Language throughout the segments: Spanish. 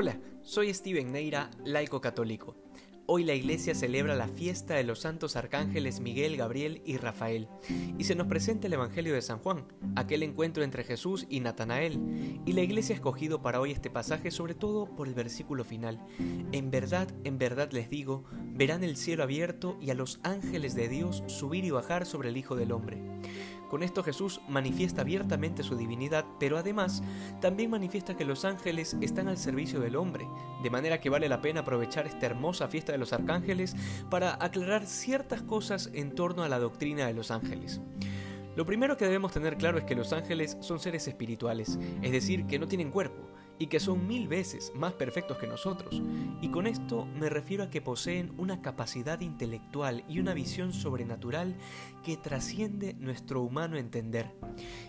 Hola, soy Steven Neira, laico católico. Hoy la iglesia celebra la fiesta de los santos arcángeles Miguel, Gabriel y Rafael, y se nos presenta el Evangelio de San Juan, aquel encuentro entre Jesús y Natanael, y la iglesia ha escogido para hoy este pasaje sobre todo por el versículo final. En verdad, en verdad les digo, verán el cielo abierto y a los ángeles de Dios subir y bajar sobre el Hijo del Hombre. Con esto Jesús manifiesta abiertamente su divinidad, pero además también manifiesta que los ángeles están al servicio del hombre, de manera que vale la pena aprovechar esta hermosa fiesta de los arcángeles para aclarar ciertas cosas en torno a la doctrina de los ángeles. Lo primero que debemos tener claro es que los ángeles son seres espirituales, es decir, que no tienen cuerpo, y que son mil veces más perfectos que nosotros. Y con esto me refiero a que poseen una capacidad intelectual y una visión sobrenatural que trasciende nuestro humano entender.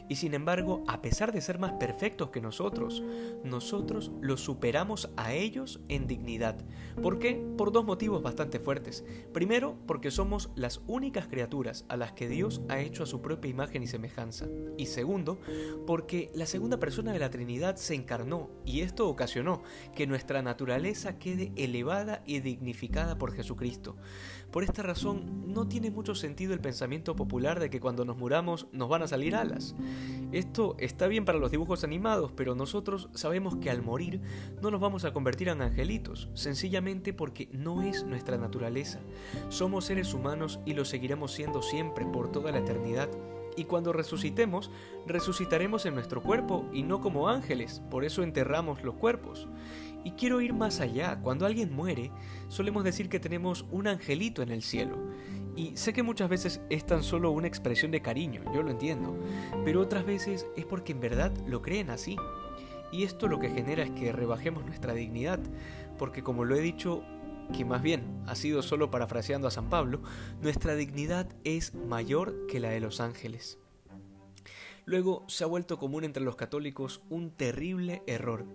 Y sin embargo, a pesar de ser más perfectos que nosotros, nosotros los superamos a ellos en dignidad. ¿Por qué? Por dos motivos bastante fuertes. Primero, porque somos las únicas criaturas a las que Dios ha hecho a su propia imagen y semejanza. Y segundo, porque la segunda persona de la Trinidad se encarnó y esto ocasionó que nuestra naturaleza quede elevada y dignificada por Jesucristo. Por esta razón, no tiene mucho sentido el pensamiento popular de que cuando nos muramos nos van a salir alas. Esto está bien para los dibujos animados, pero nosotros sabemos que al morir no nos vamos a convertir en angelitos, sencillamente porque no es nuestra naturaleza. Somos seres humanos y lo seguiremos siendo siempre por toda la eternidad y cuando resucitemos, resucitaremos en nuestro cuerpo y no como ángeles, por eso enterramos los cuerpos. Y quiero ir más allá, cuando alguien muere, solemos decir que tenemos un angelito en el cielo. Y sé que muchas veces es tan solo una expresión de cariño, yo lo entiendo, pero otras veces es porque en verdad lo creen así. Y esto lo que genera es que rebajemos nuestra dignidad, porque como lo he dicho, que más bien ha sido solo parafraseando a San Pablo, nuestra dignidad es mayor que la de los ángeles. Luego se ha vuelto común entre los católicos un terrible error,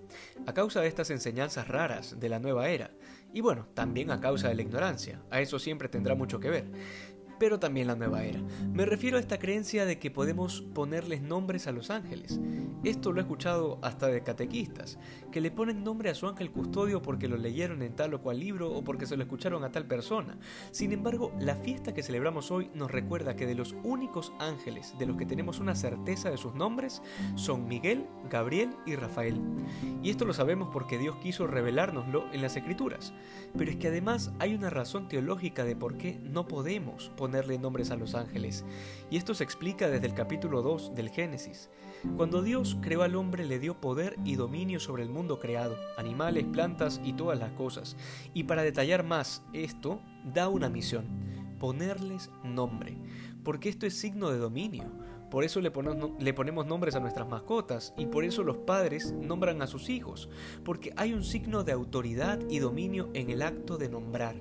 a causa de estas enseñanzas raras de la nueva era, y bueno, también a causa de la ignorancia, a eso siempre tendrá mucho que ver pero también la nueva era. Me refiero a esta creencia de que podemos ponerles nombres a los ángeles. Esto lo he escuchado hasta de catequistas, que le ponen nombre a su ángel custodio porque lo leyeron en tal o cual libro o porque se lo escucharon a tal persona. Sin embargo, la fiesta que celebramos hoy nos recuerda que de los únicos ángeles de los que tenemos una certeza de sus nombres son Miguel, Gabriel y Rafael. Y esto lo sabemos porque Dios quiso revelárnoslo en las escrituras. Pero es que además hay una razón teológica de por qué no podemos ponerle nombres a los ángeles, y esto se explica desde el capítulo 2 del Génesis. Cuando Dios creó al hombre le dio poder y dominio sobre el mundo creado, animales, plantas y todas las cosas, y para detallar más esto, da una misión, ponerles nombre, porque esto es signo de dominio. Por eso le ponemos, nombres a nuestras mascotas y por eso los padres nombran a sus hijos, porque hay un signo de autoridad y dominio en el acto de nombrar.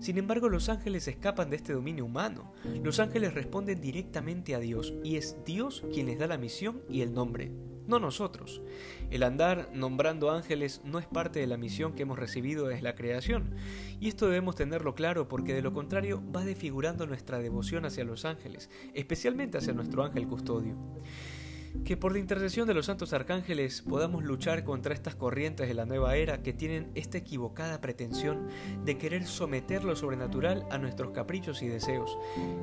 Sin embargo, los ángeles escapan de este dominio humano. Los ángeles responden directamente a Dios y es Dios quien les da la misión y el nombre no nosotros. El andar nombrando ángeles no es parte de la misión que hemos recibido desde la creación, y esto debemos tenerlo claro porque de lo contrario va desfigurando nuestra devoción hacia los ángeles, especialmente hacia nuestro ángel custodio. Que por la intercesión de los santos arcángeles podamos luchar contra estas corrientes de la nueva era que tienen esta equivocada pretensión de querer someter lo sobrenatural a nuestros caprichos y deseos,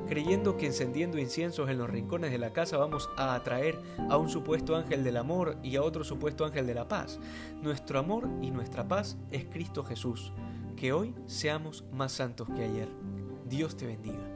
creyendo que encendiendo inciensos en los rincones de la casa vamos a atraer a un supuesto ángel del amor y a otro supuesto ángel de la paz. Nuestro amor y nuestra paz es Cristo Jesús. Que hoy seamos más santos que ayer. Dios te bendiga.